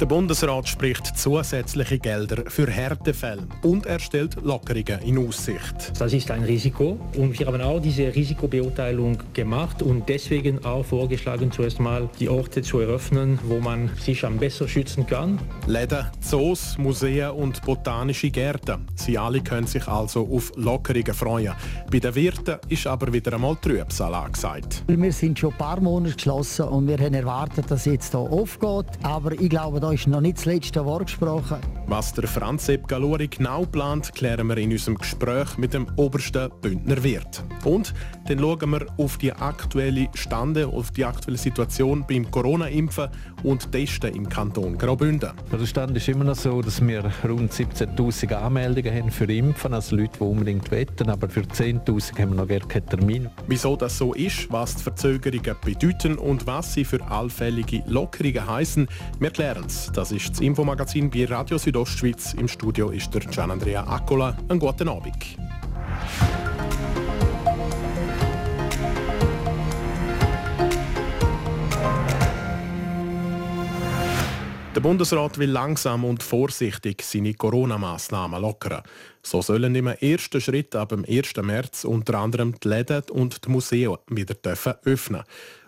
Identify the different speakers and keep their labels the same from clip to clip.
Speaker 1: Der Bundesrat spricht zusätzliche Gelder für Härtefälle und er stellt Lockerungen in Aussicht.
Speaker 2: Das ist ein Risiko und wir haben auch diese Risikobeurteilung gemacht und deswegen auch vorgeschlagen, zuerst mal die Orte zu eröffnen, wo man sich am besten schützen kann.
Speaker 1: Läden, Zoos, Museen und botanische Gärten. Sie alle können sich also auf Lockerungen freuen. Bei den Wirten ist aber wieder einmal Trübsal angesagt.
Speaker 3: Wir sind schon ein paar Monate geschlossen und wir haben erwartet, dass es jetzt hier aufgeht. Aber ich glaube, da ist noch nicht das letzte Wort gesprochen.
Speaker 1: Was der Franz Sepp Galori genau plant, klären wir in unserem Gespräch mit dem obersten Bündner Wirt. Und dann schauen wir auf die aktuelle Stande, auf die aktuelle Situation beim Corona-Impfen und Testen im Kanton Graubünden.
Speaker 4: Der Stand ist immer noch so, dass wir rund 17'000 Anmeldungen haben für Impfen, also Leute, die unbedingt wetten, aber für 10'000 haben wir noch gar keinen Termin.
Speaker 1: Wieso das so ist, was die Verzögerungen bedeuten und was sie für allfällige Lockerungen heißen, wir klären es. Das ist das Infomagazin bei Radio Südostschweiz. Im Studio ist der Gian Andrea Accola. Einen guten Abend. Der Bundesrat will langsam und vorsichtig seine Corona-Massnahmen lockern. So sollen im ersten Schritt ab dem 1. März unter anderem die Läden und die Museen wieder öffnen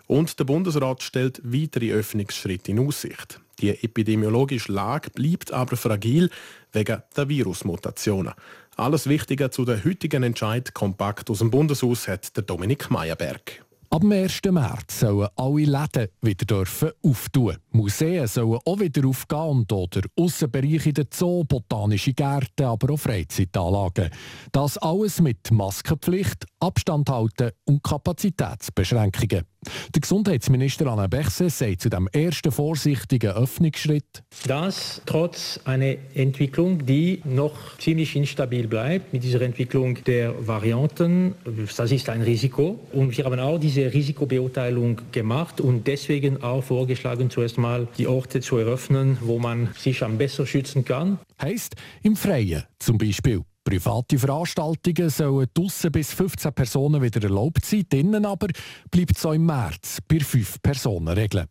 Speaker 1: Und der Bundesrat stellt weitere Öffnungsschritte in Aussicht. Die epidemiologische Lage bleibt aber fragil wegen der Virusmutationen. Alles Wichtige zu der heutigen Entscheid kompakt aus dem Bundeshaus hat der Dominik Meyerberg.
Speaker 5: Ab dem 1. März sollen alle Läden wieder dürfen auftun. Museen sollen auch wieder aufgehen und oder Aussenbereiche der Zoo, botanische Gärten, aber auch Freizeitanlagen. Das alles mit Maskenpflicht, Abstand halten und Kapazitätsbeschränkungen. Der Gesundheitsminister Alain Berset sagt zu dem ersten vorsichtigen Öffnungsschritt.
Speaker 2: Das trotz einer Entwicklung, die noch ziemlich instabil bleibt, mit dieser Entwicklung der Varianten. Das ist ein Risiko. Und wir haben auch diese Risikobeurteilung gemacht und deswegen auch vorgeschlagen, zuerst mal die Orte zu eröffnen, wo man sich am besten schützen kann.
Speaker 5: Heißt im Freien zum Beispiel. Private Veranstaltungen sollen draussen bis 15 Personen wieder erlaubt sein, drinnen aber bleibt es auch im März bei 5 Personen regeln.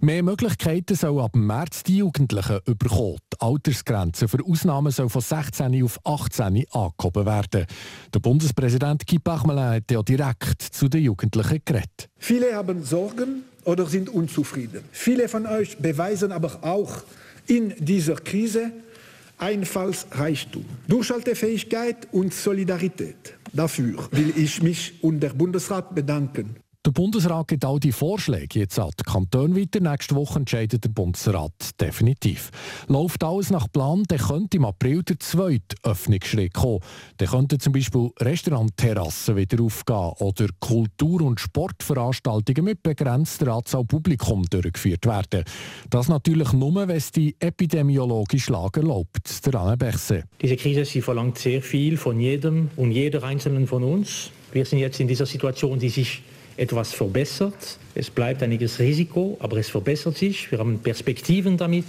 Speaker 5: Mehr Möglichkeiten sollen ab März die Jugendlichen bekommen. Die Altersgrenze für Ausnahmen soll von 16 auf 18 angehoben werden. Der Bundespräsident Guy Parmelin hat ja direkt zu den Jugendlichen geredet.
Speaker 6: Viele haben Sorgen oder sind unzufrieden. Viele von euch beweisen aber auch in dieser Krise, Einfallsreichtum, Durchhaltefähigkeit und Solidarität. Dafür will ich mich und der Bundesrat bedanken.
Speaker 5: Der Bundesrat gibt all die Vorschläge jetzt an die Kantone weiter. Nächste Woche entscheidet der Bundesrat definitiv. Läuft alles nach Plan, dann könnte im April der zweite Öffnungsschritt kommen. Dann könnten zum Beispiel Restaurantterrassen wieder aufgehen oder Kultur- und Sportveranstaltungen mit begrenzter Anzahl Publikum durchgeführt werden. Das natürlich nur, wenn es die epidemiologische Lage erlaubt. Der Anne Berset.
Speaker 2: Diese Krise sie verlangt sehr viel von jedem und jeder Einzelnen von uns. Wir sind jetzt in dieser Situation, die sich etwas verbessert. Es bleibt einiges Risiko, aber es verbessert sich. Wir haben Perspektiven damit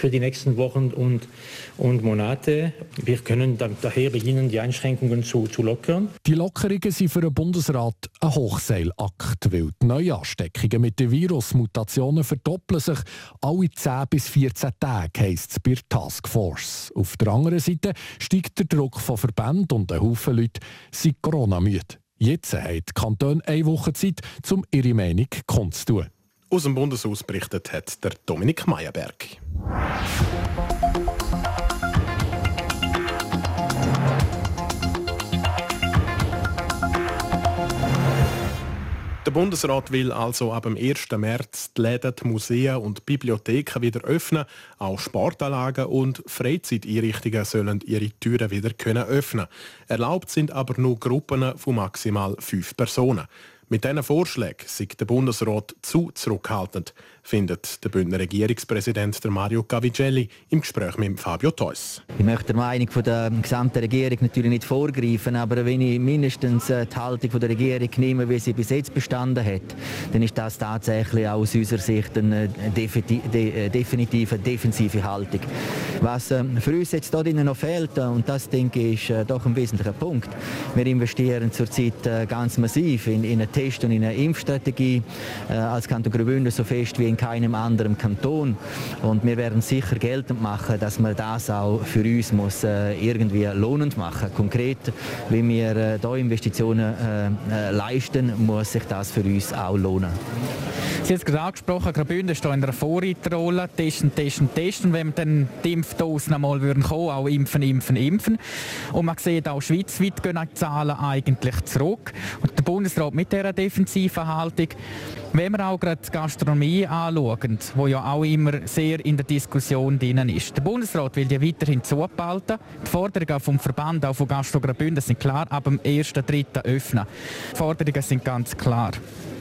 Speaker 2: für die nächsten Wochen und, und Monate. Wir können da, daher beginnen, die Einschränkungen zu, zu lockern.
Speaker 5: Die Lockerungen sind für den Bundesrat ein Hochseilakt, weil die Neuansteckungen mit den Virusmutationen verdoppeln sich alle 10 bis 14 Tage, heisst es bei der Taskforce. Auf der anderen Seite steigt der Druck von Verbänden und ein Haufen Leute sind Corona-müde. Jetzt hat die Kanton eine Woche Zeit, um ihre Meinung kundzutun.
Speaker 1: Aus dem Bundeshaus berichtet hat der Dominik Meyerberg. Der Bundesrat will also ab dem 1. März die Läden, die Museen und Bibliotheken wieder öffnen. Auch Sportanlagen und Freizeiteinrichtungen sollen ihre Türen wieder können öffnen. Erlaubt sind aber nur Gruppen von maximal fünf Personen. Mit diesen Vorschlägen sieht der Bundesrat zu zurückhaltend. Findet der Bündner Regierungspräsident Mario Cavigelli im Gespräch mit Fabio Theus.
Speaker 7: Ich möchte der Meinung der gesamten Regierung natürlich nicht vorgreifen, aber wenn ich mindestens äh, die Haltung der Regierung nehme, wie sie bis jetzt bestanden hat, dann ist das tatsächlich aus unserer Sicht eine äh, definitive defensive Haltung. Was ähm, für uns jetzt dort noch fehlt, und das denke ich ist doch ein wesentlicher Punkt, wir investieren zurzeit ganz massiv in, in einen Test und in eine Impfstrategie als Kanton Graubünden so fest wie in keinem anderen Kanton. Und wir werden sicher geltend machen, dass man das auch für uns muss, äh, irgendwie lohnend machen. Konkret, wenn wir äh, Investitionen äh, äh, leisten, muss sich das für uns auch lohnen.
Speaker 8: Sie haben es gerade angesprochen, Graubünden hier in einer Vorreiterrolle. Testen, testen, testen. Wenn wir dann die Impfdosen einmal würden kommen, auch impfen, impfen, impfen. Und man sieht auch schweizweit gehen die Zahlen eigentlich zurück. Und der Bundesrat mit dieser defensiven Haltung wenn wir auch gerade die Gastronomie anschauen, wo ja auch immer sehr in der Diskussion drin ist. Der Bundesrat will die weiterhin zubehalten. Die Forderungen vom Verband, auch von Gastro sind klar, ab dem 1.3. öffnen. Die Forderungen sind ganz klar.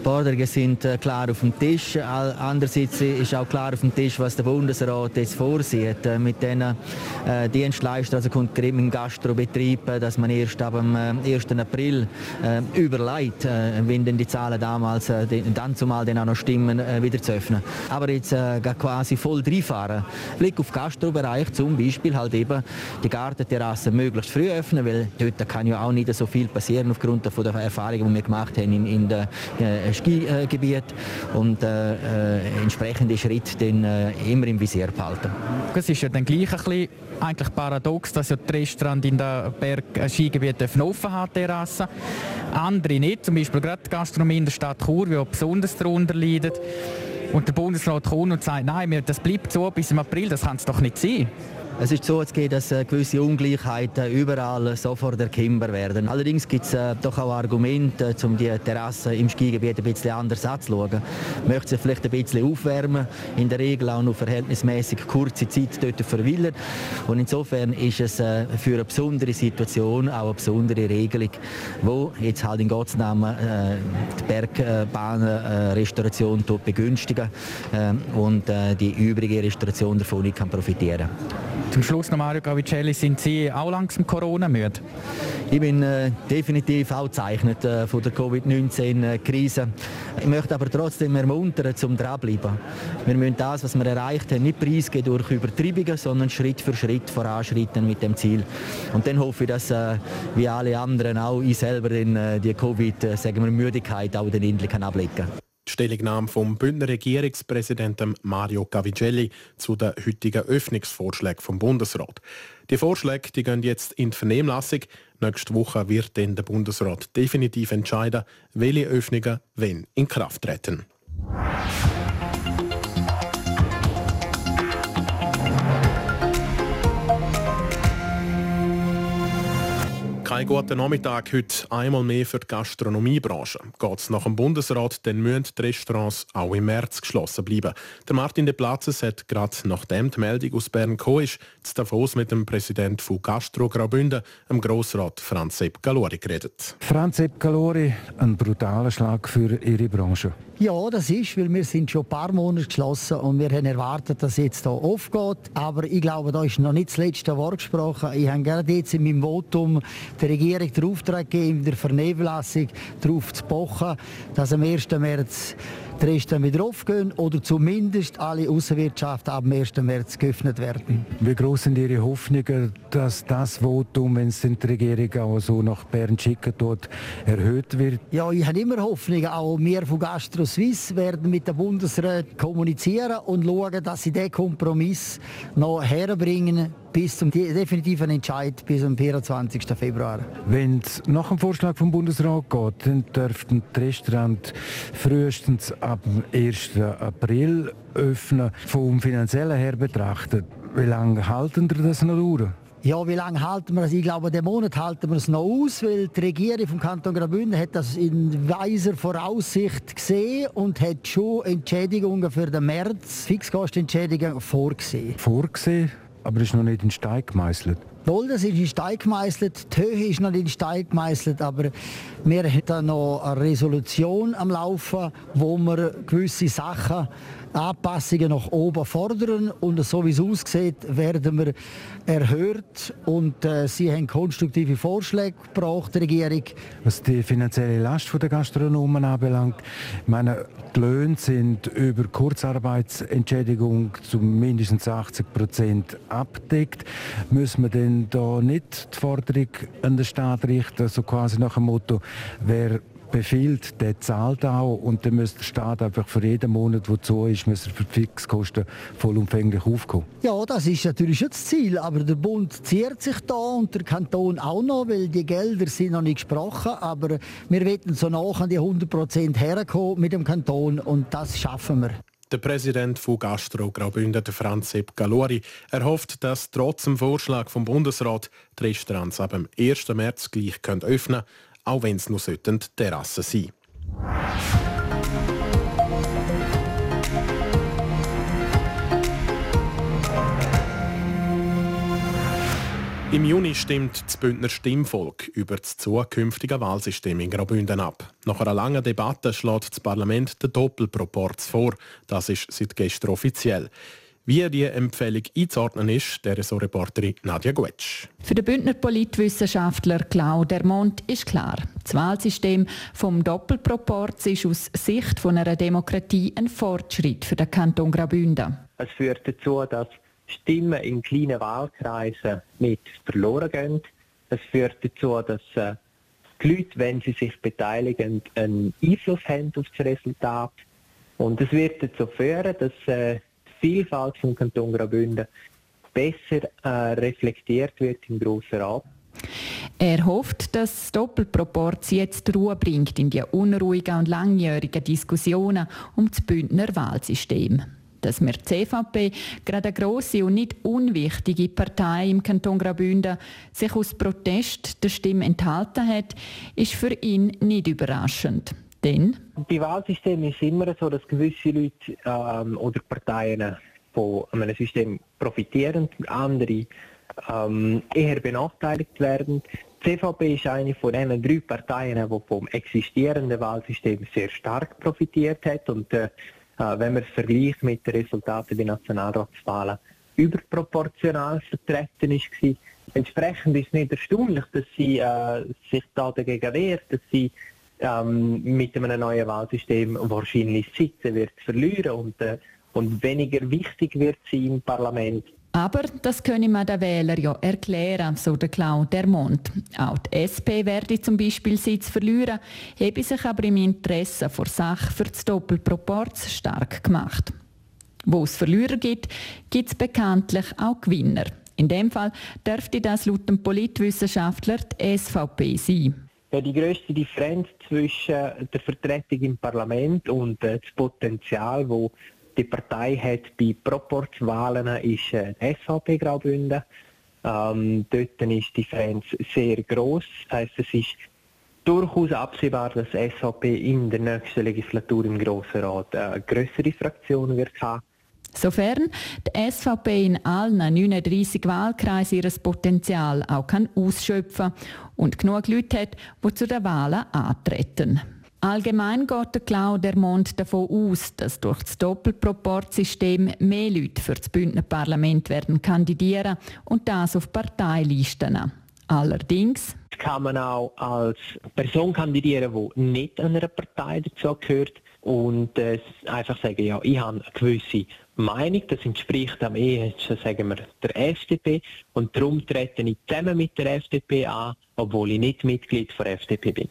Speaker 7: Forderungen sind äh, klar auf dem Tisch. Andererseits ist auch klar auf dem Tisch, was der Bundesrat jetzt vorsieht. Äh, mit den äh, Dienstleistern, also konkret mit dem Gastrobetrieb, dass man erst ab dem 1. April überlegt, wenn denn die Zahlen damals dann zumal dann auch noch stimmen, wieder zu öffnen. Aber jetzt quasi voll reinfahren. Blick auf den Gastrobereich zum Beispiel halt eben die Gartenterrassen möglichst früh öffnen, weil dort kann ja auch nicht so viel passieren aufgrund der Erfahrungen, die wir gemacht haben in, in der Skigebiet und äh, äh, entsprechende Schritte dann äh, immer im Visier behalten.
Speaker 8: Es ist ja dann gleich ein bisschen eigentlich paradox, dass ja die Restaurants in den Berg Skigebieten offen haben, Terrassen. Andere nicht, zum Beispiel gerade die Gastronomie in der Stadt Chur, die besonders darunter leidet. Und der Bundesrat kommt und sagt, nein, das bleibt so bis im April, das kann es doch nicht sein.
Speaker 7: Es ist so, dass äh, gewisse Ungleichheiten überall sofort erkennbar werden. Allerdings gibt es äh, doch auch Argumente, um die Terrasse im Skigebiet ein bisschen anders anzuschauen. Man möchte sie vielleicht ein bisschen aufwärmen, in der Regel auch noch verhältnismäßig kurze Zeit dort verweilen. Und insofern ist es äh, für eine besondere Situation auch eine besondere Regelung, wo jetzt halt in Gottes Namen die Bergbahnrestauration begünstigen und die übrige Restauration davon nicht profitieren kann.
Speaker 8: Zum Schluss noch Mario Gavicelli, sind Sie auch langsam Corona-müde?
Speaker 7: Ich bin äh, definitiv auch gezeichnet äh, von der Covid-19-Krise. Ich möchte aber trotzdem ermuntern, zum dranbleiben. Wir müssen das, was wir erreicht haben, nicht preisgeben durch Übertreibungen, sondern Schritt für Schritt voranschreiten mit dem Ziel. Und dann hoffe ich, dass äh, wie alle anderen auch ich selber den, äh, die Covid-Müdigkeit äh, auch den endlich ablegen kann.
Speaker 1: Die Stellungnahme vom Bündner Regierungspräsidenten Mario Cavigelli zu den heutigen Öffnungsvorschlägen vom Bundesrat. Die Vorschläge die gehen jetzt in die Vernehmlassung. Nächste Woche wird dann der Bundesrat definitiv entscheiden, welche Öffnungen wenn in Kraft treten. Kein guter Nachmittag heute einmal mehr für die Gastronomiebranche. Geht es nach dem Bundesrat, dann müssen die Restaurants auch im März geschlossen bleiben. Der Martin de Platzes hat gerade nachdem die Meldung aus Bern gekommen ist, zu Davos mit dem Präsidenten von Gastro Graubünden, dem Grossrat Franz Sepp Galori, geredet.
Speaker 9: Franz Sepp Galori, ein brutaler Schlag für Ihre Branche.
Speaker 3: Ja, das ist, weil wir sind schon ein paar Monate geschlossen und wir haben erwartet, dass jetzt hier aufgeht. Aber ich glaube, da ist noch nicht das letzte Wort gesprochen. Ich habe gerade jetzt in meinem Votum der Regierung den Auftrag gegeben, in der Vernehmlassung darauf zu pochen, dass am 1. März die Reste wieder aufgehen oder zumindest alle Außenwirtschaft ab dem 1. März geöffnet werden.
Speaker 9: Wie groß sind Ihre Hoffnungen, dass das Votum, wenn es die Regierung auch so nach Bern schicken tut, erhöht wird?
Speaker 3: Ja, ich habe immer Hoffnungen. Auch wir von Gastro Suisse werden mit der Bundesrat kommunizieren und schauen, dass sie diesen Kompromiss noch herbringen bis zum definitiven Entscheid bis zum 24. Februar.
Speaker 9: Wenn es nach dem Vorschlag vom Bundesrat geht, dann dürften die Restaurants frühestens ab dem 1. April öffnen. Vom finanziellen her betrachtet, wie lange halten Sie das noch durch?
Speaker 3: Ja, wie lange halten wir das? Ich glaube, den Monat halten wir es noch aus, weil die Regierung vom Kanton Graubünden hat das in weiser Voraussicht gesehen und hat schon Entschädigungen für den März, Fixkostenentschädigungen vorgesehen.
Speaker 9: Vorgesehen? Aber ist noch nicht in Stein gemeißelt?
Speaker 3: Wohl, das in Stein gemeißelt. Die Höhe ist noch in Stein gemeißelt, aber Wir haben noch eine Resolution am Laufen, wo wir gewisse Sachen Anpassungen nach oben fordern und so wie es aussieht, werden wir erhört und äh, Sie haben konstruktive Vorschläge gebracht, die Regierung.
Speaker 9: Was die finanzielle Last der Gastronomen anbelangt, meine, die Löhne sind über Kurzarbeitsentschädigung zu mindestens 80 Prozent abdeckt. Müssen wir denn da nicht die Forderung an den Staat richten, so quasi nach dem Motto, wer befiehlt, der zahlt auch und dann muss der Staat einfach für jeden Monat, der zu ist, muss er für die Fixkosten vollumfänglich aufkommen.
Speaker 3: Ja, das ist natürlich das Ziel, aber der Bund ziert sich da und der Kanton auch noch, weil die Gelder sind noch nicht gesprochen, aber wir werden so nach an die 100 Prozent herkommen mit dem Kanton und das schaffen wir.
Speaker 1: Der Präsident von Gastro Graubünden, Franz Sepp Galori, erhofft, dass trotz dem Vorschlag vom Bundesrat die Restaurants ab dem 1. März gleich öffnen können auch wenn es nur Terrassen sein Im Juni stimmt das Bündner Stimmvolk über das zukünftige Wahlsystem in Graubünden ab. Nach einer langen Debatte schlägt das Parlament den Doppelproporz vor. Das ist seit gestern offiziell. Wie die Empfehlung einzuordnen ist, der Reporterin Nadja Guetsch.
Speaker 10: Für den Bündner Politwissenschaftler Claude Dermont ist klar, das Wahlsystem vom Doppelproporz ist aus Sicht von einer Demokratie ein Fortschritt für den Kanton Graubünden.
Speaker 11: Es führt dazu, dass Stimmen in kleinen Wahlkreisen nicht verloren gehen. Es führt dazu, dass äh, die Leute, wenn sie sich beteiligen, einen Einfluss haben auf das Resultat. Und es wird dazu führen, dass äh, Vielfalt vom Kanton Graubünden besser äh, reflektiert wird im Grossen Rat.
Speaker 10: Er hofft, dass das Doppelproport jetzt Ruhe bringt in die unruhigen und langjährigen Diskussionen um das Bündner Wahlsystem. Dass mir die CVP, gerade eine grosse und nicht unwichtige Partei im Kanton Graubünden, sich aus Protest der Stimme enthalten hat, ist für ihn nicht überraschend. Denn?
Speaker 11: Bei Wahlsystemen ist es immer so, dass gewisse Leute ähm, oder Parteien von einem System profitieren, andere ähm, eher benachteiligt werden. Die CVP ist eine von den drei Parteien, die vom existierenden Wahlsystem sehr stark profitiert hat und äh, äh wenn man es vergleicht mit den Resultaten der Nationalratswahlen überproportional vertreten ist. Entsprechend ist es nicht erstaunlich, dass sie äh, sich da dagegen wehrt, dass sie ähm, mit einem neuen Wahlsystem wahrscheinlich Sitze wird verlieren und, äh, und weniger wichtig wird sie im Parlament.
Speaker 10: Aber das können wir den Wähler ja erklären, so der Claude Dermont. Auch die SP werde zum Beispiel Sitz verlieren, habe sich aber im Interesse vor Sache für das Doppelproporz stark gemacht. Wo es Verlierer gibt, gibt es bekanntlich auch Gewinner. In dem Fall dürfte das laut dem Politwissenschaftler die SVP sein.
Speaker 11: Ja, die größte Differenz zwischen der Vertretung im Parlament und äh, das Potenzial, wo die Partei hat bei Proporzwahlen, ist äh, die SVP Graubünden. Ähm, dort ist die Differenz sehr groß. Das heißt, es ist durchaus absehbar, dass die SVP in der nächsten Legislatur im Grossen Rat eine größere Fraktion wird haben.
Speaker 10: Sofern die SVP in allen 39 Wahlkreisen ihr Potenzial auch kann ausschöpfen und genug Leute hat, die zu den Wahlen antreten. Allgemein geht der Claude Dermont davon aus, dass durch das Doppelproportsystem mehr Leute für das Bündner Parlament werden kandidieren und das auf Parteilisten. Allerdings
Speaker 11: kann man auch als Person kandidieren, die nicht einer Partei dazugehört und äh, einfach sagen, ja, ich habe eine gewisse Meinung, das entspricht am ehesten, sagen wir, der FDP und darum trete ich zusammen mit der FDP an, obwohl ich nicht Mitglied der FDP bin.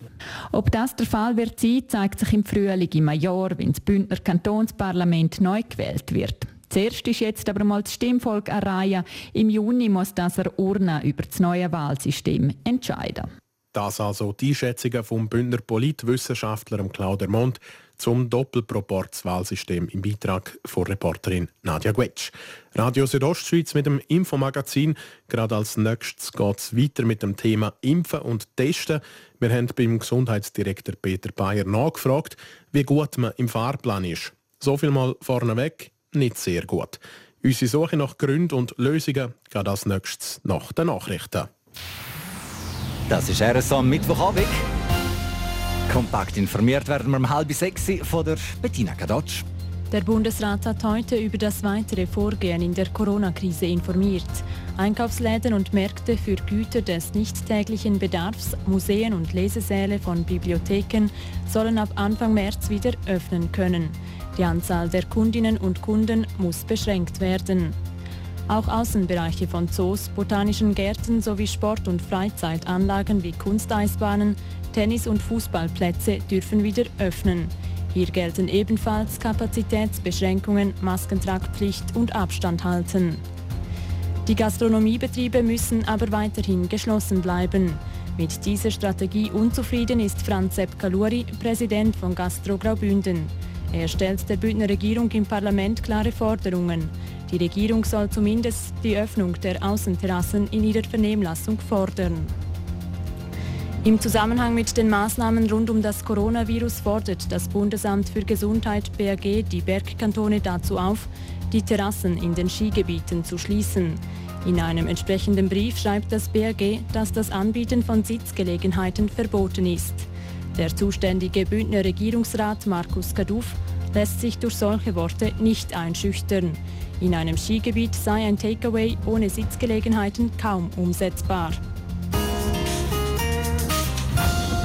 Speaker 10: Ob das der Fall wird sein, zeigt sich im Frühling im Jahr, wenn das Bündner Kantonsparlament neu gewählt wird. Zuerst ist jetzt aber mal das Stimmvolk an Reihe. Im Juni muss das er Urne über das neue Wahlsystem entscheiden.
Speaker 1: Das also die Einschätzungen vom Bündner Politwissenschaftler Claude Mond zum Doppelproportswahlsystem im Beitrag von Reporterin Nadja Guetsch. Radio Südostschweiz mit dem Infomagazin. Gerade als nächstes geht es weiter mit dem Thema Impfen und Testen. Wir haben beim Gesundheitsdirektor Peter Bayer nachgefragt, wie gut man im Fahrplan ist. So viel mal vorneweg, nicht sehr gut. Unsere Suche nach Gründen und Lösungen geht als nächstes nach den Nachrichten.
Speaker 12: Das ist RSO am Mittwochabend. Kompakt informiert werden wir um halb sechs von der Bettina Kadotsch.
Speaker 13: Der Bundesrat hat heute über das weitere Vorgehen in der Corona-Krise informiert. Einkaufsläden und Märkte für Güter des nicht täglichen Bedarfs, Museen und Lesesäle von Bibliotheken sollen ab Anfang März wieder öffnen können. Die Anzahl der Kundinnen und Kunden muss beschränkt werden. Auch Außenbereiche von Zoos, botanischen Gärten sowie Sport- und Freizeitanlagen wie Kunsteisbahnen, Tennis- und Fußballplätze dürfen wieder öffnen. Hier gelten ebenfalls Kapazitätsbeschränkungen, Maskentragpflicht und Abstand halten. Die Gastronomiebetriebe müssen aber weiterhin geschlossen bleiben. Mit dieser Strategie unzufrieden ist Franz Sepp Kaluri, Präsident von Gastro Graubünden. Er stellt der Bündner Regierung im Parlament klare Forderungen. Die Regierung soll zumindest die Öffnung der Außenterrassen in ihrer Vernehmlassung fordern. Im Zusammenhang mit den Maßnahmen rund um das Coronavirus fordert das Bundesamt für Gesundheit BAG die Bergkantone dazu auf, die Terrassen in den Skigebieten zu schließen. In einem entsprechenden Brief schreibt das BAG, dass das Anbieten von Sitzgelegenheiten verboten ist. Der zuständige Bündner Regierungsrat Markus Kaduff lässt sich durch solche Worte nicht einschüchtern. In einem Skigebiet sei ein Takeaway ohne Sitzgelegenheiten kaum umsetzbar.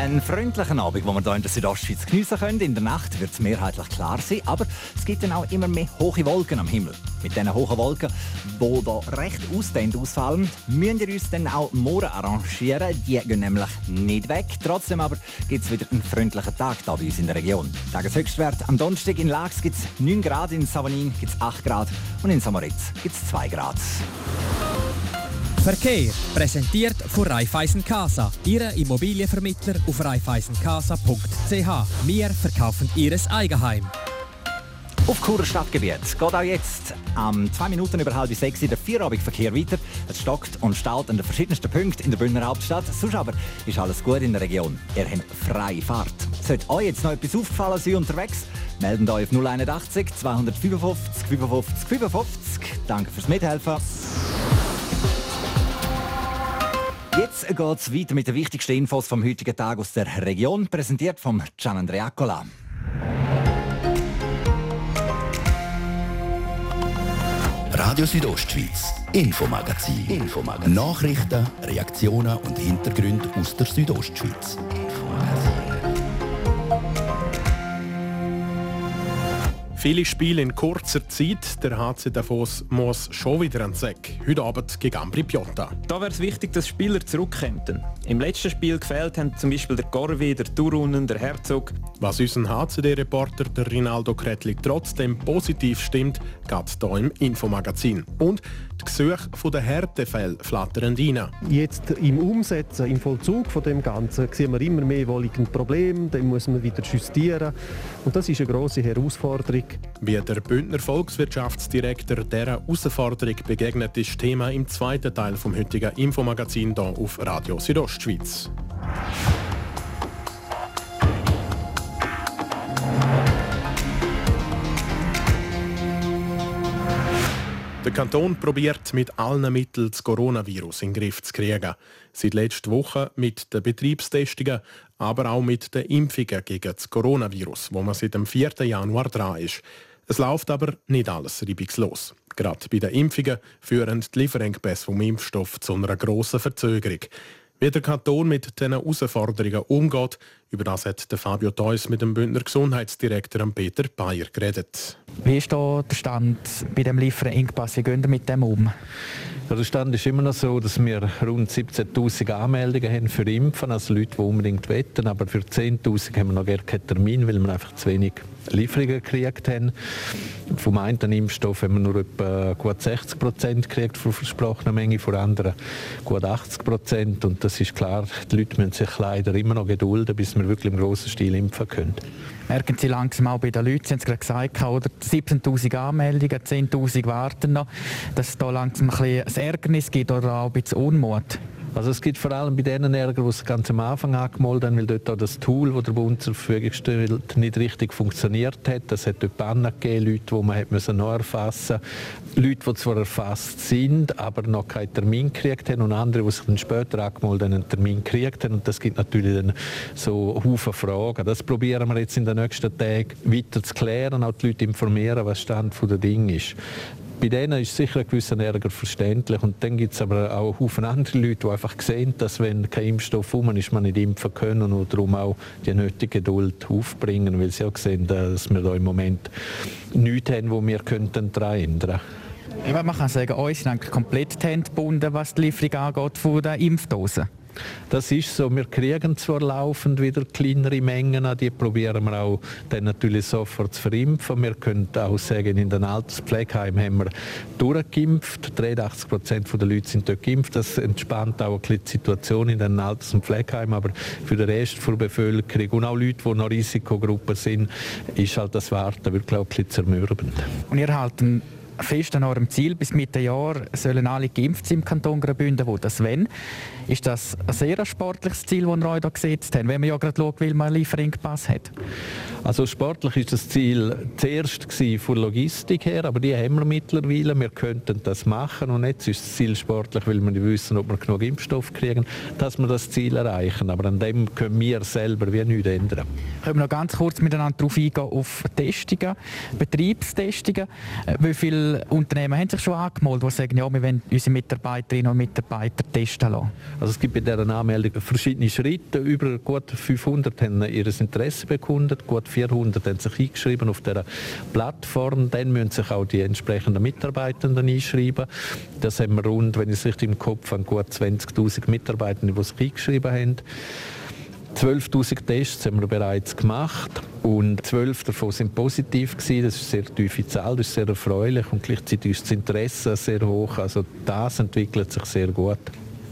Speaker 12: Einen freundlichen Abend, den wir hier in der Südostschweiz geniessen können. In der Nacht wird es mehrheitlich klar sein, aber es gibt dann auch immer mehr hohe Wolken am Himmel. Mit diesen hohen Wolken, die hier recht ausdehnt ausfallen, müssen wir uns dann auch morgen arrangieren. Die gehen nämlich nicht weg. Trotzdem aber gibt es wieder einen freundlichen Tag hier bei uns in der Region. Tageshöchstwert am Donnerstag in Lax gibt es 9 Grad, in Savanin gibt es 8 Grad und in Samoritz gibt es 2 Grad.
Speaker 14: Verkehr präsentiert von Raiffeisen Casa, Ihre Immobilienvermittler auf raiffeisencasa.ch. Wir verkaufen Ihres Eigenheim.
Speaker 12: Auf Churer Stadtgebiet geht auch jetzt am 2 Minuten über halb sechs der Vierabendverkehr weiter. Es stockt und staut an den verschiedensten Punkten in der Bündner Hauptstadt. Sonst aber ist alles gut in der Region. Ihr habt freie Fahrt. Sollte euch jetzt noch etwas aufgefallen sein unterwegs, melden euch auf 081 255 55 55. Danke fürs Mithelfen. Jetzt geht es weiter mit den wichtigsten Infos vom heutigen Tag aus der Region, präsentiert vom Gian Andreacola.
Speaker 15: Radio Südostschweiz, Infomagazin. Infomagazin. Nachrichten, Reaktionen und Hintergründe aus der Südostschweiz.
Speaker 1: Viele Spiele in kurzer Zeit. Der HC Davos muss schon wieder an den Sack. Heute Abend gegen Ambri Piotta.
Speaker 16: Da wäre es wichtig, dass Spieler zurückkämen. Im letzten Spiel gefehlt haben zum Beispiel der Gorvi, der Turunen, der Herzog.
Speaker 1: Was unseren HCD-Reporter der Rinaldo Kretli trotzdem positiv stimmt, geht hier im Infomagazin. Und die Gesuche der Härtefälle flattern rein.
Speaker 17: Jetzt im Umsetzen, im Vollzug von dem Ganzen sehen wir immer mehr wohligen Probleme, dann muss man wieder justieren und das ist eine große Herausforderung.
Speaker 1: Wie der Bündner Volkswirtschaftsdirektor dieser Herausforderung begegnet, ist Thema im zweiten Teil vom heutigen Infomagazin hier auf Radio Südostschweiz. Der Kanton probiert mit allen Mitteln das Coronavirus in den Griff zu kriegen. Seit letzter Woche mit den Betriebstestungen, aber auch mit den Impfungen gegen das Coronavirus, wo man seit dem 4. Januar dran ist. Es läuft aber nicht alles reibungslos. Gerade bei den Impfungen führen die Lieferengpässe vom Impfstoff zu einer grossen Verzögerung. Wie der Kanton mit diesen Herausforderungen umgeht, über das hat Fabio Theus mit dem Bündner Gesundheitsdirektor Peter Bayer geredet.
Speaker 8: Wie ist der Stand bei dem Lieferengpass? Wie gehen wir mit dem um?
Speaker 4: Der Stand ist immer noch so, dass wir rund 17.000 Anmeldungen haben für Impfen, also Leute, die unbedingt wetten. Aber für 10.000 haben wir noch gar keinen Termin, weil wir einfach zu wenig Lieferungen gekriegt haben. Vom einen Impfstoff haben wir nur etwa gut 60 Prozent gekriegt von versprochener Menge, von anderen gut 80 Prozent. Und das ist klar, die Leute müssen sich leider immer noch gedulden, bis wir wirklich im grossen Stil impfen können.
Speaker 8: Merken Sie langsam auch bei den Leuten, Sie haben es gerade gesagt, oder? 17'000 Anmeldungen, 10'000 warten noch, dass es da langsam ein, bisschen ein Ärgernis gibt oder auch ein bisschen Unmut?
Speaker 4: Also es gibt vor allem bei denen Ärger, die es ganz am Anfang angemeldet haben, weil dort auch das Tool, das der Bund zur Verfügung stellt, nicht richtig funktioniert hat. Das hat dort Pannen gegeben, Leute, die man hat müssen noch erfassen musste. Leute, die zwar erfasst sind, aber noch keinen Termin gekriegt haben und andere, die sich dann später angemeldet haben, einen Termin gekriegt haben. Und das gibt natürlich dann so Haufen Fragen. Das probieren wir jetzt in den nächsten Tagen weiter zu klären, auch die Leute informieren, was Stand der Dinge ist. Bei denen ist sicher ein gewisser Ärger verständlich. Und dann gibt es aber auch Haufen andere Leute, die einfach sehen, dass wenn kein Impfstoff rum ist, man nicht impfen können und darum auch die nötige Geduld aufbringen, weil sie auch sehen, dass wir da im Moment nichts haben, wo wir könnten daran ändern
Speaker 8: könnten. Man kann sagen, uns sind komplett die Hände gebunden, was die Lieferung angeht von den Impfdosen.
Speaker 4: Das ist so. Wir kriegen zwar laufend wieder kleinere Mengen die probieren wir auch dann natürlich sofort zu verimpfen. Wir können auch sagen, in den Alterspflegeheimen haben wir durchgeimpft. 83 Prozent der Leute sind dort geimpft. Das entspannt auch ein bisschen die Situation in den Alters- und Pflegeheimen. Aber für den Rest der Bevölkerung und auch Leute, die noch Risikogruppen sind, ist halt das Warten wirklich auch ein bisschen zermürbend.
Speaker 8: Und ihr halten fest an eurem Ziel. Bis Mitte Jahr sollen alle geimpft sein im Kanton Graubünden, wo das wenn. Ist das ein sehr sportliches Ziel, das ihr euch da gesetzt habt, wenn man ja gerade schaut, weil man einen Lieferengpass hat?
Speaker 4: Also sportlich ist das Ziel zuerst von Logistik her, aber die haben wir mittlerweile. Wir könnten das machen und jetzt ist das Ziel sportlich, weil wir nicht wissen, ob wir genug Impfstoff kriegen, dass wir das Ziel erreichen. Aber an dem können wir selber wie nichts ändern.
Speaker 8: Können wir noch ganz kurz miteinander darauf eingehen, auf Testungen, Betriebstestungen. Äh, wie viele Unternehmen haben sich schon angemeldet, die sagen, ja, wir wollen unsere Mitarbeiterinnen und Mitarbeiter testen lassen?
Speaker 4: Also es gibt bei dieser Anmeldung verschiedene Schritte. Über gut 500 haben ihr Interesse bekundet, gut 400 haben sich eingeschrieben auf dieser Plattform. Dann müssen sich auch die entsprechenden Mitarbeitenden einschreiben. Das haben wir rund, wenn ich es richtig im Kopf habe, gut 20'000 Mitarbeitende, die sich eingeschrieben haben. 12.000 Tests haben wir bereits gemacht und 12 davon sind positiv gewesen. Das ist eine sehr tiefe Zahl, das ist sehr erfreulich und gleichzeitig ist das Interesse sehr hoch. Also das entwickelt sich sehr gut.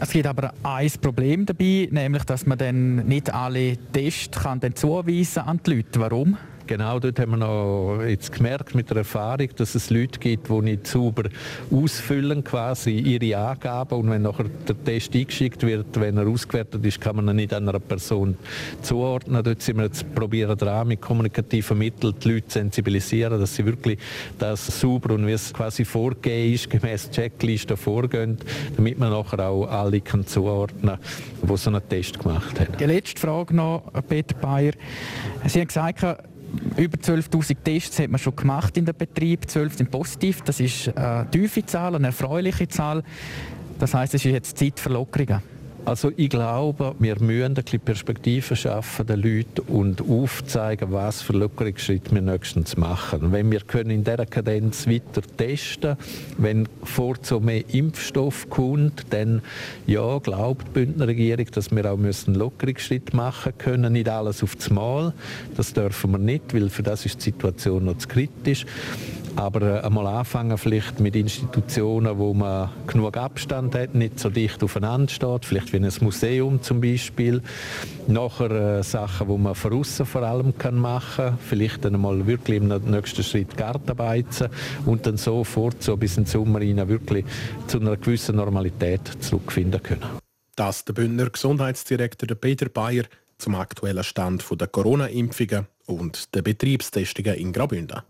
Speaker 8: Es gibt aber ein Problem dabei, nämlich dass man dann nicht alle Tests kann dann zuweisen an die Leute. Warum?
Speaker 4: Genau dort haben wir noch jetzt gemerkt mit der Erfahrung, dass es Leute gibt, die nicht sauber ausfüllen quasi ihre Angaben und wenn nachher der Test eingeschickt wird, wenn er ausgewertet ist, kann man ihn nicht einer Person zuordnen. Dort sind wir jetzt probieren dran, mit kommunikativen Mitteln die Leute sensibilisieren, dass sie wirklich das sauber und wie es quasi vorgegeben ist, gemäß Checkliste vorgehen, damit man nachher auch alle kann zuordnen kann, die so einen Test gemacht haben.
Speaker 8: Die letzte Frage noch, Peter Bayer. Sie haben gesagt, über 12.000 Tests hat man schon gemacht in der Betrieb. 12 sind positiv. Das ist eine tiefe Zahl, eine erfreuliche Zahl. Das heißt, es ist jetzt Zeit für Lockerungen.
Speaker 4: Also ich glaube, wir müssen ein bisschen Perspektive schaffen den Leuten und aufzeigen, was für Lockerungsschritte wir nächstens machen. Wenn wir können in dieser Kadenz weiter testen, wenn vorzu mehr Impfstoff kommt, dann ja, glaubt die Bündner Regierung, dass wir auch müssen Lockerungsschritte machen können. Nicht alles auf das Mal, das dürfen wir nicht, weil für das ist die Situation noch zu kritisch. Aber äh, einmal anfangen vielleicht mit Institutionen, wo man genug Abstand hat, nicht so dicht aufeinander steht, vielleicht wie ein Museum zum Beispiel. Nachher äh, Sachen, wo man von außen vor allem kann machen vielleicht dann einmal wirklich im nächsten Schritt Garten beizen und dann so fort, so bis in den Sommer rein wirklich zu einer gewissen Normalität zurückfinden können.
Speaker 1: Das der Bündner Gesundheitsdirektor Peter Bayer zum aktuellen Stand der Corona-Impfungen und der Betriebstestungen in Graubünden.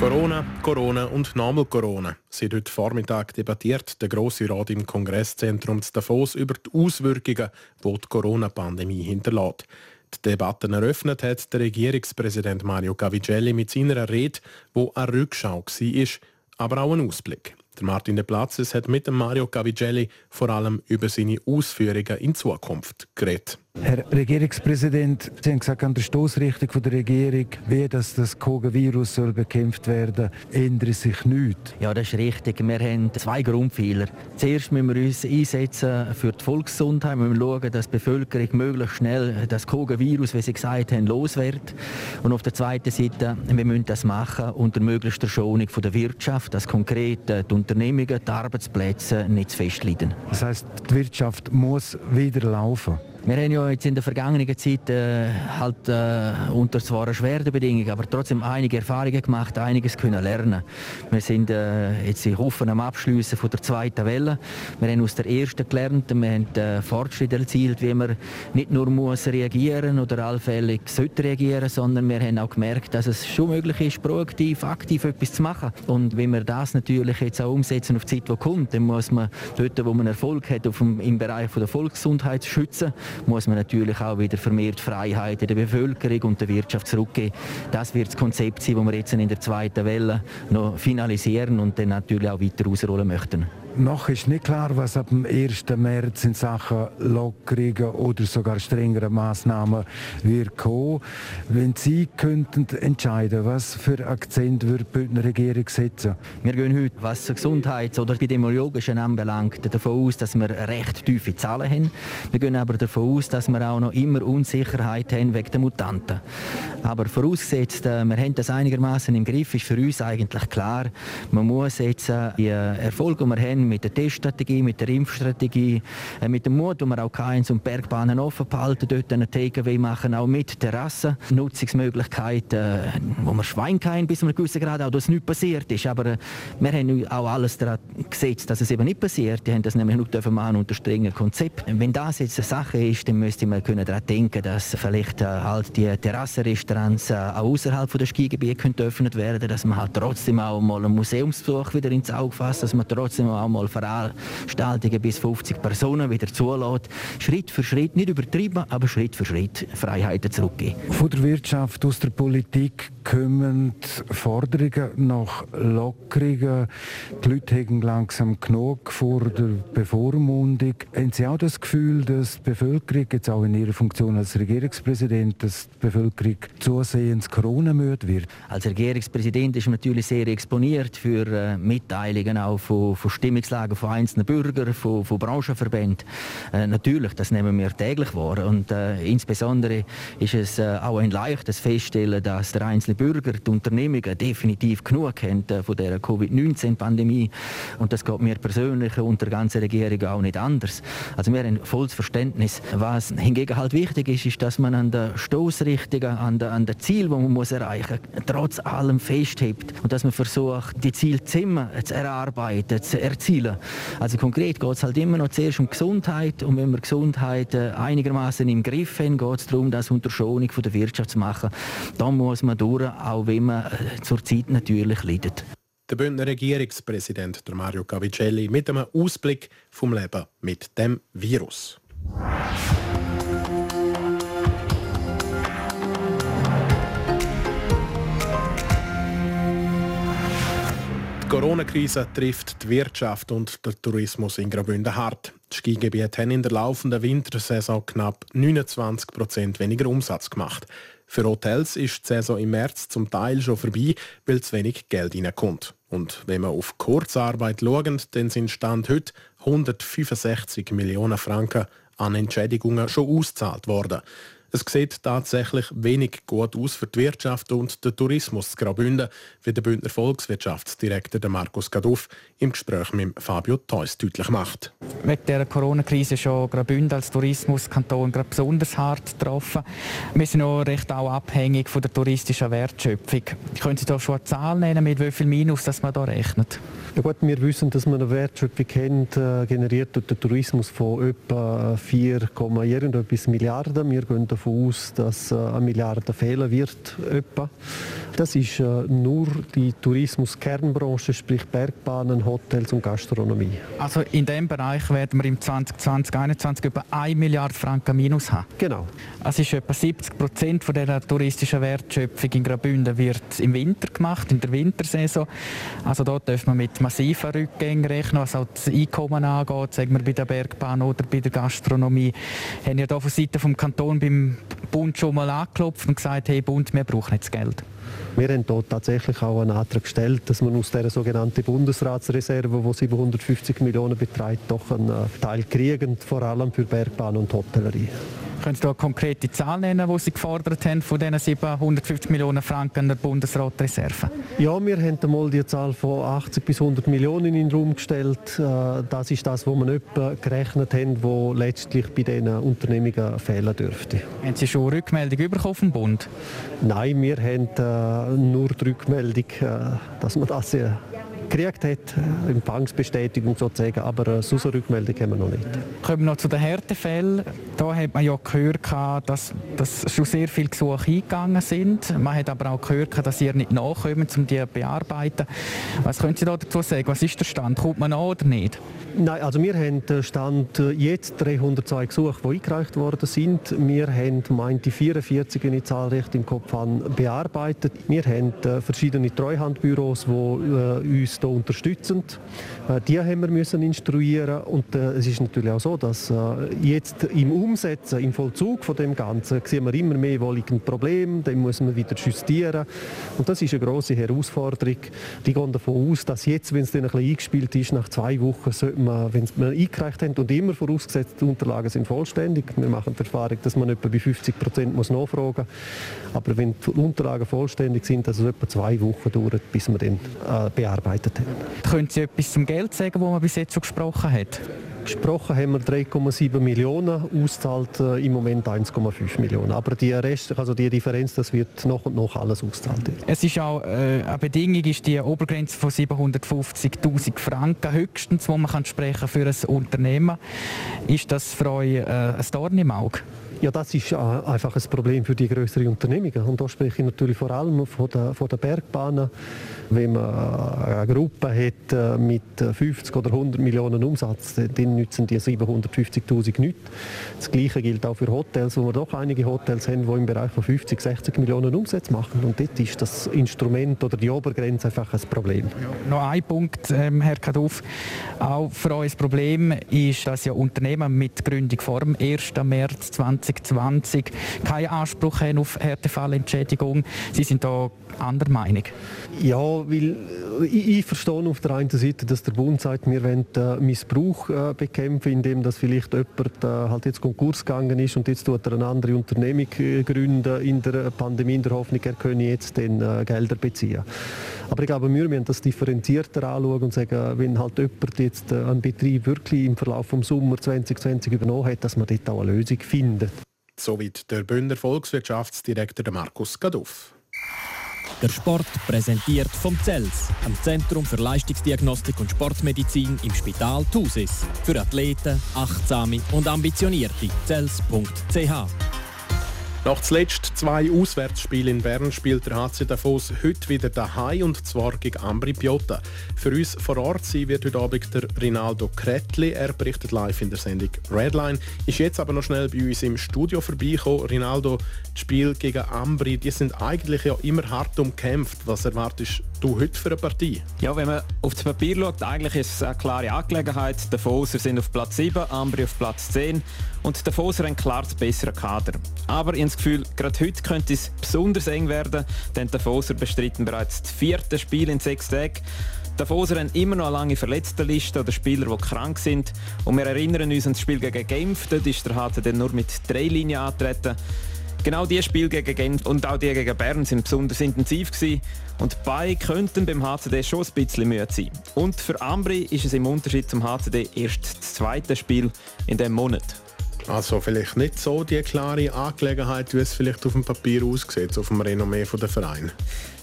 Speaker 1: Corona, Corona und nochmal Corona. Seit heute Vormittag debattiert der Grosse Rat im Kongresszentrum Davos über die Auswirkungen, die die Corona-Pandemie hinterlässt. Die Debatten eröffnet hat der Regierungspräsident Mario Cavigelli mit seiner Rede, wo eine Rückschau war, aber auch ein Ausblick. Der Martin De Platzes hat mit dem Mario Cavigelli vor allem über seine Ausführungen in Zukunft geredet.
Speaker 9: Herr Regierungspräsident, Sie haben gesagt, an der Stoßrichtung der Regierung, wie das, das Coronavirus soll bekämpft werden, ändert sich nichts.
Speaker 7: Ja, das ist richtig. Wir haben zwei Grundpfeiler. Zuerst müssen wir uns einsetzen für die Volksgesundheit. Wir müssen schauen, dass die Bevölkerung möglichst schnell das Coronavirus, wie Sie gesagt haben, los wird. Und auf der zweiten Seite, wir müssen das machen unter möglichster Schonung der Wirtschaft, dass konkret die Unternehmungen, die Arbeitsplätze nicht zu fest leiden.
Speaker 9: Das heißt, die Wirtschaft muss wieder laufen.
Speaker 7: Wir haben ja jetzt in der vergangenen Zeit äh, halt äh, unter zwar erschwerten Bedingungen, aber trotzdem einige Erfahrungen gemacht, einiges können lernen. Wir sind äh, jetzt in Hoffen am Abschliessen von der zweiten Welle. Wir haben aus der ersten gelernt, wir haben äh, Fortschritte erzielt, wie man nicht nur muss reagieren oder allfällig sollte reagieren, sondern wir haben auch gemerkt, dass es schon möglich ist, proaktiv, aktiv etwas zu machen. Und wenn wir das natürlich jetzt auch umsetzen auf die Zeit, die kommt, dann muss man dort, wo man Erfolg hat, auf dem, im Bereich von der Volksgesundheit schützen, muss man natürlich auch wieder vermehrt Freiheit in der Bevölkerung und der Wirtschaft zurückgeben. Das wird das Konzept sein, das wir jetzt in der zweiten Welle noch finalisieren und dann natürlich auch weiter ausrollen möchten.
Speaker 9: Noch ist nicht klar, was ab dem 1. März in Sachen Lockerungen oder sogar strengeren Massnahmen wird kommen. Wenn Sie könnten entscheiden, was für Akzent wird die Bündner Regierung setzen?
Speaker 7: Wir gehen heute, was Gesundheits- oder Epidemiologischen anbelangt, davon aus, dass wir recht tiefe Zahlen haben. Wir gehen aber davon aus, dass wir auch noch immer Unsicherheit haben wegen der Mutanten. Aber vorausgesetzt, äh, wir haben das einigermaßen im Griff, ist für uns eigentlich klar, man muss jetzt äh, die Erfolge, die wir haben, mit der Teststrategie, mit der Impfstrategie, äh, mit dem Mut, den wir auch K1 und Bergbahnen offen behalten, dort einen Takeaway machen, auch mit Terrassen, Nutzungsmöglichkeiten, äh, wo wir Schwein haben, bis einem gewissen Grad, auch dass nichts passiert ist. Aber äh, wir haben auch alles daran gesetzt, dass es eben nicht passiert. Die haben das nämlich nur machen unter strengen Konzept. Wenn das jetzt eine Sache ist, dann müsste man können daran denken, dass vielleicht halt die Terrassenrestaurants auch außerhalb der Skigebiete geöffnet werden, dass man halt trotzdem auch mal einen Museumsbesuch wieder ins Auge fasst, dass man trotzdem auch mal Veranstaltungen bis 50 Personen wieder zulässt. Schritt für Schritt, nicht übertrieben, aber Schritt für Schritt Freiheiten zurückgeben.
Speaker 9: Von der Wirtschaft, aus der Politik kommen Forderungen nach Lockerungen. Die Leute haben langsam genug vor der Bevormundung. Haben Sie auch das Gefühl, dass die Bevölkerung, jetzt auch in Ihrer Funktion als Regierungspräsident, dass die Bevölkerung zusehends Corona-müde wird?
Speaker 7: Als Regierungspräsident ist man natürlich sehr exponiert für äh, Mitteilungen auch von, von Stimmungslagen von einzelnen Bürgern, von, von Branchenverbänden. Äh, natürlich, das nehmen wir täglich wahr. Und äh, insbesondere ist es äh, auch ein leichtes Feststellen, dass der einzelne Bürger, die Unternehmungen definitiv genug haben äh, von der Covid-19-Pandemie. Und das geht mir persönlich und der ganzen Regierung auch nicht anders. Also wir haben volles Verständnis. Was hingegen halt wichtig ist, ist, dass man an der Stoßrichtung, an der, an der Ziel, die man muss erreichen muss, trotz allem festhebt und dass man versucht, die Ziele zu erarbeiten, zu erzielen. Also konkret geht es halt immer noch zuerst um Gesundheit und wenn wir Gesundheit äh, einigermaßen im Griff haben, geht es darum, das unter Schonung von der Wirtschaft zu machen. Da muss man durch, auch wenn man äh, zurzeit natürlich leidet.
Speaker 1: Der Bündner Regierungspräsident Mario Cavicelli mit einem Ausblick vom Leben mit dem Virus. Corona-Krise trifft die Wirtschaft und den Tourismus in Graubünden hart. Die Skigebiete haben in der laufenden Wintersaison knapp 29 Prozent weniger Umsatz gemacht. Für Hotels ist die Saison im März zum Teil schon vorbei, weil zu wenig Geld reinkommt. Und wenn wir auf Kurzarbeit schauen, dann sind Stand heute 165 Millionen Franken an Entschädigungen schon ausgezahlt worden. Es sieht tatsächlich wenig gut aus für die Wirtschaft und den Tourismus Graubünden, wie der Bündner Volkswirtschaftsdirektor Markus Gaduff im Gespräch mit Fabio Theus deutlich macht.
Speaker 8: Wegen der Corona-Krise ist schon Graubünden als Tourismuskanton gerade besonders hart getroffen. Wir sind auch recht auch abhängig von der touristischen Wertschöpfung. Können Sie da schon eine Zahl nennen, mit wie viel Minus dass man da rechnet?
Speaker 17: Ja gut, wir wissen, dass man eine Wertschöpfung kennt, äh, generiert durch den Tourismus von etwa 4, irgendetwas Milliarden. Wir gehen davon aus, dass äh, eine Milliarde fehlen wird. Etwa. Das ist äh, nur die Tourismus-Kernbranche, sprich Bergbahnen, Hotels und Gastronomie.
Speaker 8: Also in diesem Bereich werden wir im 2020, 2021 etwa 1 Milliarde Franken Minus haben?
Speaker 17: Genau.
Speaker 8: Es ist etwa 70 Prozent von der touristischen Wertschöpfung in Graubünden wird im Winter gemacht, in der Wintersaison. Also dort dürfen wir mit massiven Rückgängen rechnen, was auch das Einkommen angeht, sagen wir bei der Bergbahn oder bei der Gastronomie. Wir haben ja hier von Seiten vom Kanton beim Bund schon mal angeklopft und gesagt, hey Bund, wir brauchen jetzt Geld.
Speaker 17: Wir haben dort tatsächlich auch einen Antrag gestellt, dass man aus der sogenannten Bundesratsreserve, die 750 Millionen beträgt, doch einen Teil kriegen, vor allem für Bergbahn und Hotellerie.
Speaker 8: Können Sie da konkrete Zahl nennen, die Sie gefordert haben von diesen 750 Millionen Franken der Bundesratreserve?
Speaker 17: Ja, wir haben einmal die Zahl von 80 bis 100 Millionen in den Raum gestellt. Äh, das ist das, was wir etwa gerechnet haben, wo letztlich bei diesen Unternehmungen fehlen dürfte.
Speaker 8: Haben Sie schon Rückmeldung bekommen vom Bund?
Speaker 17: Nein, wir haben äh, nur die Rückmeldung, äh, dass wir das gekriegt hat, äh, Empfangsbestätigung sozusagen, aber äh, so eine Rückmeldung haben wir noch nicht.
Speaker 8: Kommen wir noch zu den Härtefällen. Da hat man ja gehört, dass, dass schon sehr viele Gesuche eingegangen sind. Man hat aber auch gehört, dass ihr nicht nachkommt, um die zu bearbeiten. Was können Sie da dazu sagen? Was ist der Stand? Kommt man nach oder nicht?
Speaker 17: Nein, also wir haben den Stand äh, jetzt 302 Gesuche, die eingereicht worden sind. Wir haben, meinte 44, wenn ich Zahl recht im Kopf habe, bearbeitet. Wir haben verschiedene Treuhandbüros, die uns hier unterstützen. Äh, die haben wir müssen instruieren und äh, es ist natürlich auch so, dass äh, jetzt im Umsetzen, im Vollzug von dem Ganzen, sehen wir immer mehr, wo liegt ein Problem, dann muss man wieder justieren und das ist eine große Herausforderung. Die gehen davon aus, dass jetzt, wenn es dann ein bisschen eingespielt ist, nach zwei Wochen sollte man, wenn wir eingereicht haben und immer vorausgesetzt, die Unterlagen sind vollständig. Wir machen die Erfahrung, dass man etwa bei 50 Prozent muss nachfragen aber wenn die Unterlagen vollständig sind, dass es etwa zwei Wochen dauert, bis wir dann äh, bearbeitet haben.
Speaker 8: Können Sie etwas zum Geld sagen, das man bis jetzt so gesprochen hat?
Speaker 17: Gesprochen haben wir 3,7 Millionen, auszahlt äh, im Moment 1,5 Millionen. Aber die Rest, also die Differenz, das wird noch und noch alles auszahlt.
Speaker 8: Es ist auch äh, eine Bedingung, ist die Obergrenze von 750.000 Franken höchstens, wo man kann sprechen für ein Unternehmen. Ist das für euch äh, ein Dorn im Auge?
Speaker 17: Ja, das ist äh, einfach ein Problem für die größeren Unternehmungen. Und da spreche ich natürlich vor allem von der, von der Bergbahnen. Wenn man äh, eine Gruppe hat äh, mit 50 oder 100 Millionen Umsatz, dann nützen die 750'000 nicht. Das Gleiche gilt auch für Hotels, wo wir doch einige Hotels haben, die im Bereich von 50, 60 Millionen Umsatz machen. Und dort ist das Instrument oder die Obergrenze einfach ein Problem.
Speaker 8: Ja, noch ein Punkt, ähm, Herr Kaduff. Auch für uns Problem ist, dass ja Unternehmen mit Gründung vor dem 1. März 20 2020 keinen Anspruch haben auf Härtefallentschädigung. Sie sind da anderer Meinung?
Speaker 17: Ja, weil äh, ich, ich verstehe auf der einen Seite, dass der Bund sagt, wir wollen äh, Missbrauch äh, bekämpfen, indem dass vielleicht jemand halt jetzt Konkurs gegangen ist und jetzt tut er eine andere Unternehmung gründen in der Pandemie in der Hoffnung, er könne jetzt den Gelder beziehen. Aber ich glaube, wir müssen das differenzierter anschauen und sagen, wenn halt jemand jetzt einen Betrieb wirklich im Verlauf des Sommer 2020 übernommen hat, dass man dort auch eine Lösung findet.
Speaker 1: Soweit der Bündner Volkswirtschaftsdirektor Markus Gaduff.
Speaker 14: Der Sport präsentiert vom CELS, am Zentrum für Leistungsdiagnostik und Sportmedizin im Spital Thusis. Für Athleten, Achtsame und Ambitionierte. CELS.ch
Speaker 1: nach zuletzt zwei Auswärtsspielen in Bern spielt der HC Davos heute wieder daheim und zwar gegen Ambri Piotta. Für uns vor Ort sein wird heute Abend der Rinaldo Kretli. Er berichtet live in der Sendung Redline. Ist jetzt aber noch schnell bei uns im Studio vorbeigekommen. Rinaldo, das Spiel gegen Ambri, die sind eigentlich ja immer hart umkämpft. Was erwartest du heute für eine Partie?
Speaker 16: Ja, wenn man auf das Papier schaut, eigentlich ist es eine klare Angelegenheit. Die Davoser sind auf Platz 7, Ambri auf Platz 10 und die Davoser haben klar das bessere Kader. Aber ich habe das Gefühl, gerade heute könnte es besonders eng werden, denn die Davoser bestritten bereits das vierte Spiel in sechs Tagen. Die Davoser haben immer noch eine lange Verletztenliste oder Spieler, die krank sind. Und wir erinnern uns an das Spiel gegen Genf. Dort ist der HC nur mit drei Linien angetreten. Genau die Spiele gegen Genf und auch die gegen Bern sind besonders intensiv gewesen. Und beide könnten beim HCD schon ein bisschen müde sein. Und für Ambri ist es im Unterschied zum HCD erst das zweite Spiel in diesem Monat.
Speaker 1: Also vielleicht nicht so die klare Angelegenheit, wie es vielleicht auf dem Papier aussieht, auf dem Renommee der Verein.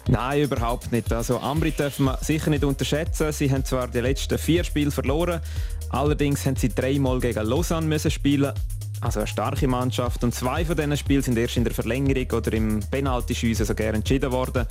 Speaker 16: Nein, überhaupt nicht. Also Ambri dürfen wir sicher nicht unterschätzen. Sie haben zwar die letzten vier Spiele verloren, allerdings haben sie dreimal gegen Lausanne müssen spielen also eine starke Mannschaft. Und zwei von diesen Spielen sind erst in der Verlängerung oder im Penaltyschiessen sogar entschieden worden.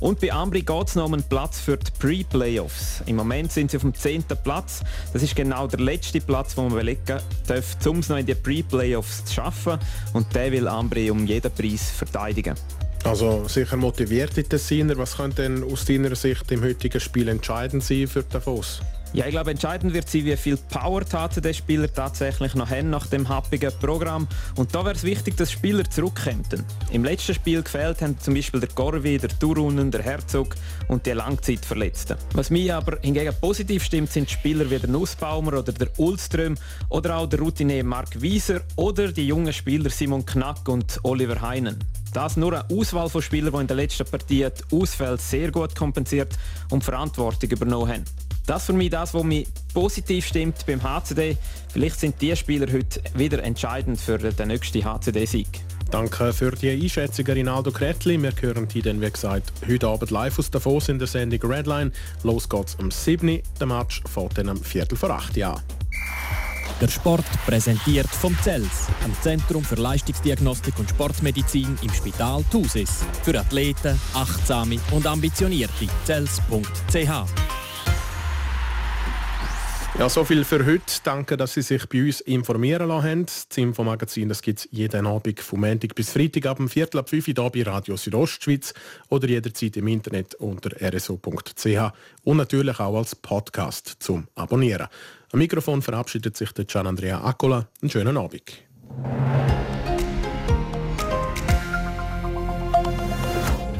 Speaker 16: Und bei Ambri geht es noch um einen Platz für die Pre-Playoffs. Im Moment sind sie auf dem 10. Platz. Das ist genau der letzte Platz, den man belegen darf, um es noch in die Pre-Playoffs zu schaffen. Und der will Ambri um jeden Preis verteidigen.
Speaker 1: Also sicher motivierte Tessiner. Was könnte denn aus deiner Sicht im heutigen Spiel entscheidend sein für Davos?
Speaker 16: Ja, ich glaube, entscheidend wird sein, wie viel Power der Spieler tatsächlich noch haben nach dem happigen Programm. Und da wäre es wichtig, dass Spieler zurückkommen. Im letzten Spiel gefehlt haben zum Beispiel der Gorvi, der Turunen, der Herzog und die Langzeitverletzten. Was mich aber hingegen positiv stimmt, sind Spieler wie der Nussbaumer oder der Ulström oder auch der Routinier Mark Wieser oder die jungen Spieler Simon Knack und Oliver Heinen. Das nur eine Auswahl von Spielern, die in der letzten Partie die Ausfälle sehr gut kompensiert und Verantwortung übernommen haben. Das für mich das, was mich positiv stimmt beim HCD. Vielleicht sind die Spieler heute wieder entscheidend für den nächsten HCD-Sieg.
Speaker 1: Danke für die Einschätzung, Rinaldo Kretli. Wir hören die dann, wie gesagt, heute Abend live aus Davos in der Sendung Redline. Los geht's um 7 Uhr. Der Match fährt dann um Viertel vor 8 Uhr an.
Speaker 14: Der Sport präsentiert vom CELS, am Zentrum für Leistungsdiagnostik und Sportmedizin im Spital Thusis. Für Athleten, Achtsame und Ambitionierte. CELS.ch
Speaker 1: ja, so viel für heute. Danke, dass Sie sich bei uns informieren lassen haben. Das Infomagazin gibt es jeden Abend vom Montag bis Freitag ab dem Viertel ab 5 Uhr bei Radio Südostschweiz oder jederzeit im Internet unter rso.ch und natürlich auch als Podcast zum Abonnieren. Am Mikrofon verabschiedet sich der Gian Andrea Accola. Einen schönen Abend.